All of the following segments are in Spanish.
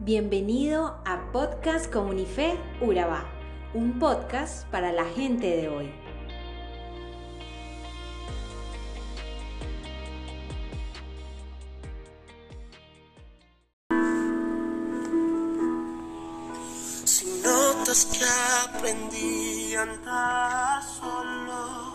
Bienvenido a Podcast Comunife Urabá, un podcast para la gente de hoy. Si notas que aprendí a andar solo,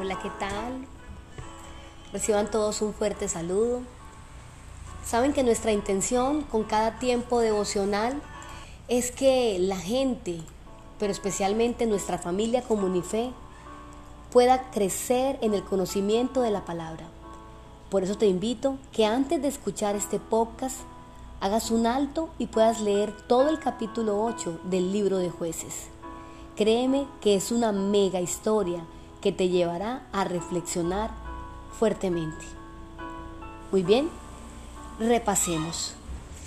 Hola, ¿qué tal? Reciban todos un fuerte saludo. Saben que nuestra intención con cada tiempo devocional es que la gente, pero especialmente nuestra familia Comunife, pueda crecer en el conocimiento de la palabra. Por eso te invito que antes de escuchar este podcast hagas un alto y puedas leer todo el capítulo 8 del libro de jueces. Créeme que es una mega historia que te llevará a reflexionar fuertemente. Muy bien, repasemos.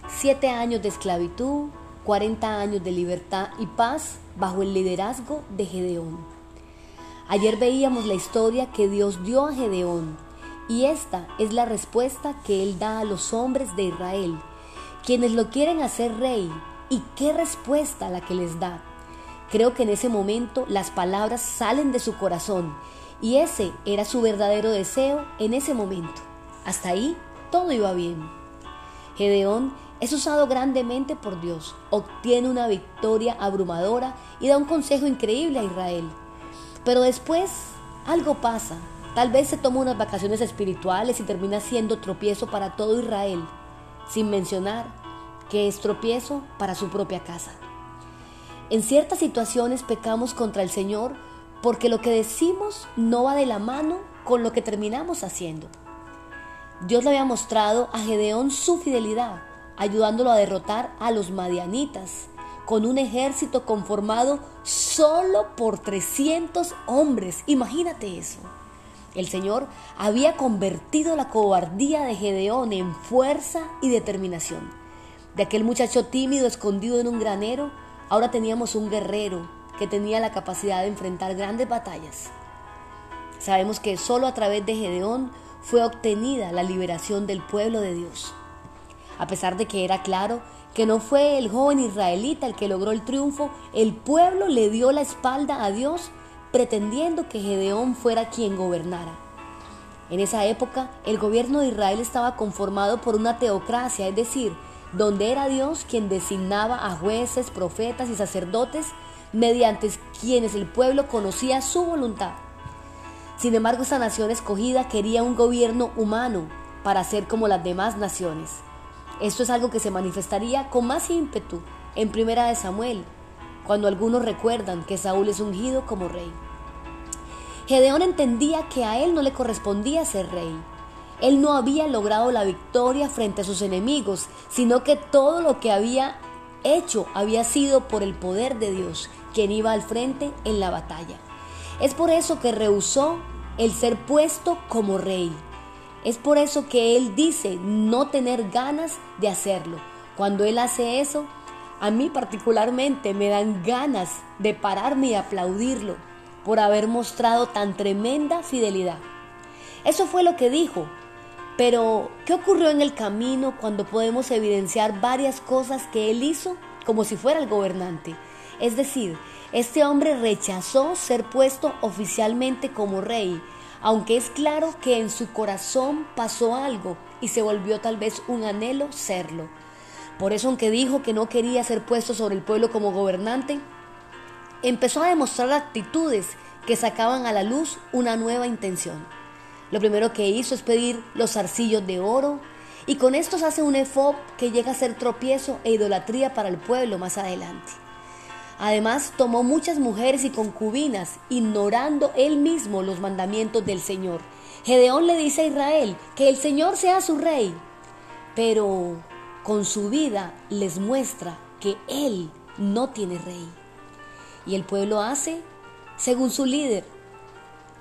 Siete años de esclavitud, 40 años de libertad y paz bajo el liderazgo de Gedeón. Ayer veíamos la historia que Dios dio a Gedeón y esta es la respuesta que él da a los hombres de Israel, quienes lo quieren hacer rey. ¿Y qué respuesta la que les da? Creo que en ese momento las palabras salen de su corazón y ese era su verdadero deseo en ese momento. Hasta ahí todo iba bien. Gedeón es usado grandemente por Dios, obtiene una victoria abrumadora y da un consejo increíble a Israel. Pero después algo pasa. Tal vez se toma unas vacaciones espirituales y termina siendo tropiezo para todo Israel, sin mencionar que es tropiezo para su propia casa. En ciertas situaciones pecamos contra el Señor porque lo que decimos no va de la mano con lo que terminamos haciendo. Dios le había mostrado a Gedeón su fidelidad, ayudándolo a derrotar a los madianitas con un ejército conformado solo por 300 hombres. Imagínate eso. El Señor había convertido la cobardía de Gedeón en fuerza y determinación. De aquel muchacho tímido escondido en un granero, ahora teníamos un guerrero que tenía la capacidad de enfrentar grandes batallas. Sabemos que solo a través de Gedeón fue obtenida la liberación del pueblo de Dios. A pesar de que era claro que no fue el joven israelita el que logró el triunfo, el pueblo le dio la espalda a Dios pretendiendo que Gedeón fuera quien gobernara. En esa época, el gobierno de Israel estaba conformado por una teocracia, es decir, donde era Dios quien designaba a jueces, profetas y sacerdotes mediante quienes el pueblo conocía su voluntad. Sin embargo, esta nación escogida quería un gobierno humano para ser como las demás naciones. Esto es algo que se manifestaría con más ímpetu en Primera de Samuel, cuando algunos recuerdan que Saúl es ungido como rey. Gedeón entendía que a él no le correspondía ser rey. Él no había logrado la victoria frente a sus enemigos, sino que todo lo que había hecho había sido por el poder de Dios, quien iba al frente en la batalla. Es por eso que rehusó el ser puesto como rey. Es por eso que él dice no tener ganas de hacerlo. Cuando él hace eso, a mí particularmente me dan ganas de pararme y aplaudirlo por haber mostrado tan tremenda fidelidad. Eso fue lo que dijo. Pero, ¿qué ocurrió en el camino cuando podemos evidenciar varias cosas que él hizo como si fuera el gobernante? Es decir, este hombre rechazó ser puesto oficialmente como rey, aunque es claro que en su corazón pasó algo y se volvió tal vez un anhelo serlo. Por eso, aunque dijo que no quería ser puesto sobre el pueblo como gobernante, empezó a demostrar actitudes que sacaban a la luz una nueva intención. Lo primero que hizo es pedir los zarcillos de oro y con estos hace un efod que llega a ser tropiezo e idolatría para el pueblo más adelante. Además, tomó muchas mujeres y concubinas, ignorando él mismo los mandamientos del Señor. Gedeón le dice a Israel que el Señor sea su rey, pero con su vida les muestra que él no tiene rey. Y el pueblo hace, según su líder,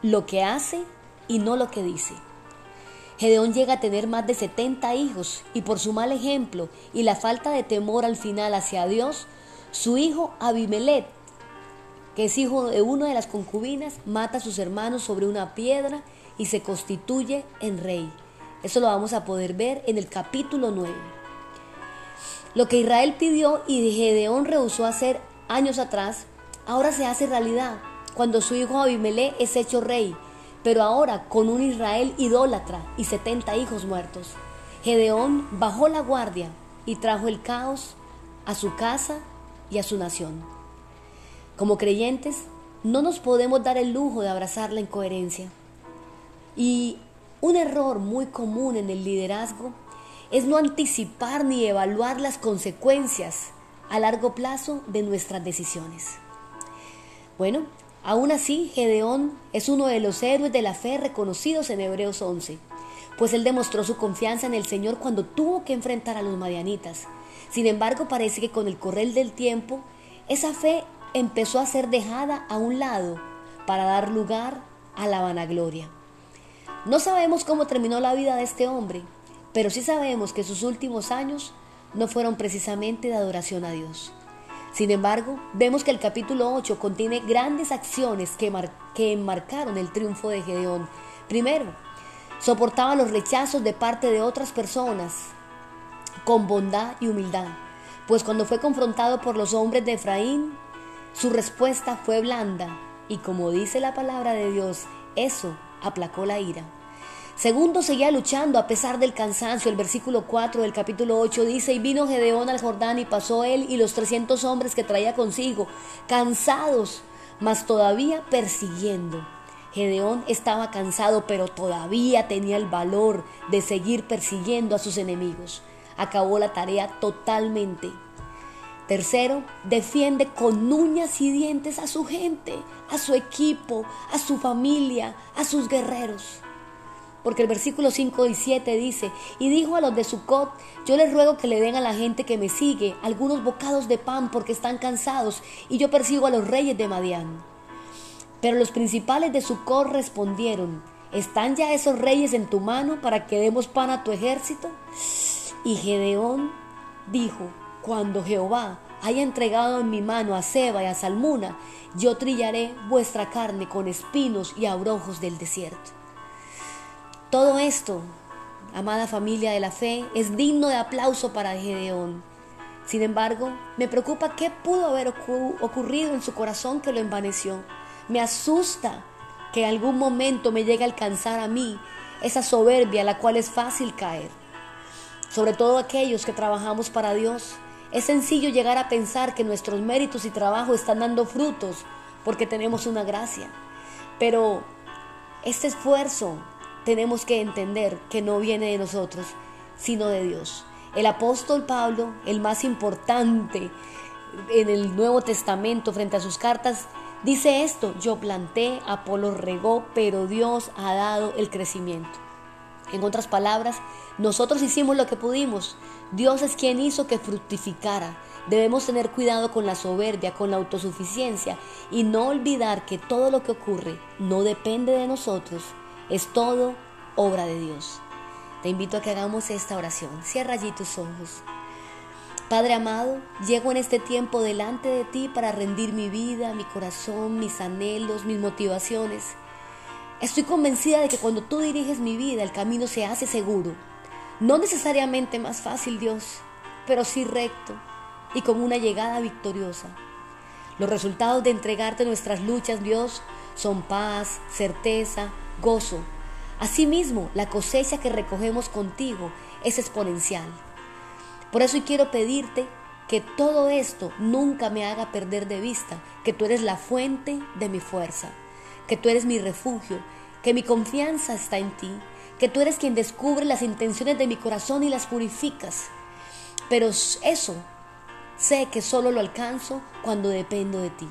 lo que hace y no lo que dice. Gedeón llega a tener más de 70 hijos y por su mal ejemplo y la falta de temor al final hacia Dios, su hijo Abimelech, que es hijo de una de las concubinas, mata a sus hermanos sobre una piedra y se constituye en rey. Eso lo vamos a poder ver en el capítulo 9. Lo que Israel pidió y Gedeón rehusó hacer años atrás, ahora se hace realidad cuando su hijo Abimelech es hecho rey pero ahora con un Israel idólatra y 70 hijos muertos. Gedeón bajó la guardia y trajo el caos a su casa y a su nación. Como creyentes, no nos podemos dar el lujo de abrazar la incoherencia. Y un error muy común en el liderazgo es no anticipar ni evaluar las consecuencias a largo plazo de nuestras decisiones. Bueno, Aún así, Gedeón es uno de los héroes de la fe reconocidos en Hebreos 11, pues él demostró su confianza en el Señor cuando tuvo que enfrentar a los madianitas. Sin embargo, parece que con el correr del tiempo, esa fe empezó a ser dejada a un lado para dar lugar a la vanagloria. No sabemos cómo terminó la vida de este hombre, pero sí sabemos que sus últimos años no fueron precisamente de adoración a Dios. Sin embargo, vemos que el capítulo 8 contiene grandes acciones que, que enmarcaron el triunfo de Gedeón. Primero, soportaba los rechazos de parte de otras personas con bondad y humildad, pues cuando fue confrontado por los hombres de Efraín, su respuesta fue blanda y como dice la palabra de Dios, eso aplacó la ira. Segundo, seguía luchando a pesar del cansancio. El versículo 4 del capítulo 8 dice, y vino Gedeón al Jordán y pasó él y los 300 hombres que traía consigo, cansados, mas todavía persiguiendo. Gedeón estaba cansado, pero todavía tenía el valor de seguir persiguiendo a sus enemigos. Acabó la tarea totalmente. Tercero, defiende con uñas y dientes a su gente, a su equipo, a su familia, a sus guerreros. Porque el versículo 5 y 7 dice, y dijo a los de Sucot, yo les ruego que le den a la gente que me sigue algunos bocados de pan porque están cansados, y yo persigo a los reyes de Madián. Pero los principales de Sucot respondieron, ¿están ya esos reyes en tu mano para que demos pan a tu ejército? Y Gedeón dijo, cuando Jehová haya entregado en mi mano a Seba y a Salmuna, yo trillaré vuestra carne con espinos y abrojos del desierto. Todo esto, amada familia de la fe, es digno de aplauso para Gedeón. Sin embargo, me preocupa qué pudo haber ocurrido en su corazón que lo envaneció. Me asusta que en algún momento me llegue a alcanzar a mí esa soberbia a la cual es fácil caer. Sobre todo aquellos que trabajamos para Dios, es sencillo llegar a pensar que nuestros méritos y trabajo están dando frutos porque tenemos una gracia. Pero este esfuerzo tenemos que entender que no viene de nosotros, sino de Dios. El apóstol Pablo, el más importante en el Nuevo Testamento frente a sus cartas, dice esto, yo planté, Apolo regó, pero Dios ha dado el crecimiento. En otras palabras, nosotros hicimos lo que pudimos. Dios es quien hizo que fructificara. Debemos tener cuidado con la soberbia, con la autosuficiencia y no olvidar que todo lo que ocurre no depende de nosotros, es todo obra de Dios. Te invito a que hagamos esta oración. Cierra allí tus ojos. Padre amado, llego en este tiempo delante de ti para rendir mi vida, mi corazón, mis anhelos, mis motivaciones. Estoy convencida de que cuando tú diriges mi vida, el camino se hace seguro. No necesariamente más fácil, Dios, pero sí recto y con una llegada victoriosa. Los resultados de entregarte nuestras luchas, Dios, son paz, certeza, gozo. Asimismo, la cosecha que recogemos contigo es exponencial. Por eso quiero pedirte que todo esto nunca me haga perder de vista que tú eres la fuente de mi fuerza, que tú eres mi refugio, que mi confianza está en ti, que tú eres quien descubre las intenciones de mi corazón y las purificas. Pero eso sé que solo lo alcanzo cuando dependo de ti,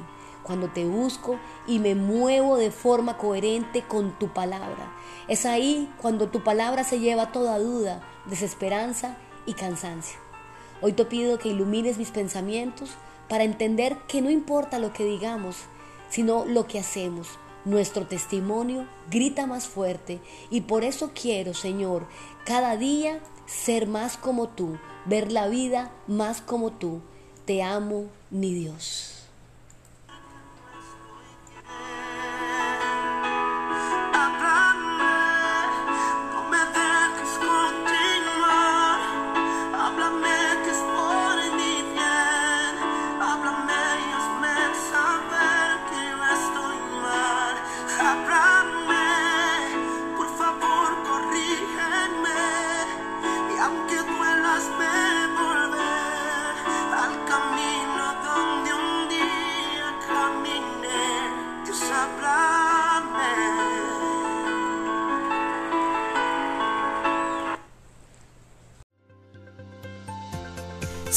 cuando te busco y me muevo de forma coherente con tu palabra. Es ahí cuando tu palabra se lleva toda duda, desesperanza y cansancio. Hoy te pido que ilumines mis pensamientos para entender que no importa lo que digamos, sino lo que hacemos. Nuestro testimonio grita más fuerte y por eso quiero, Señor, cada día ser más como tú, ver la vida más como tú. Te amo, mi Dios.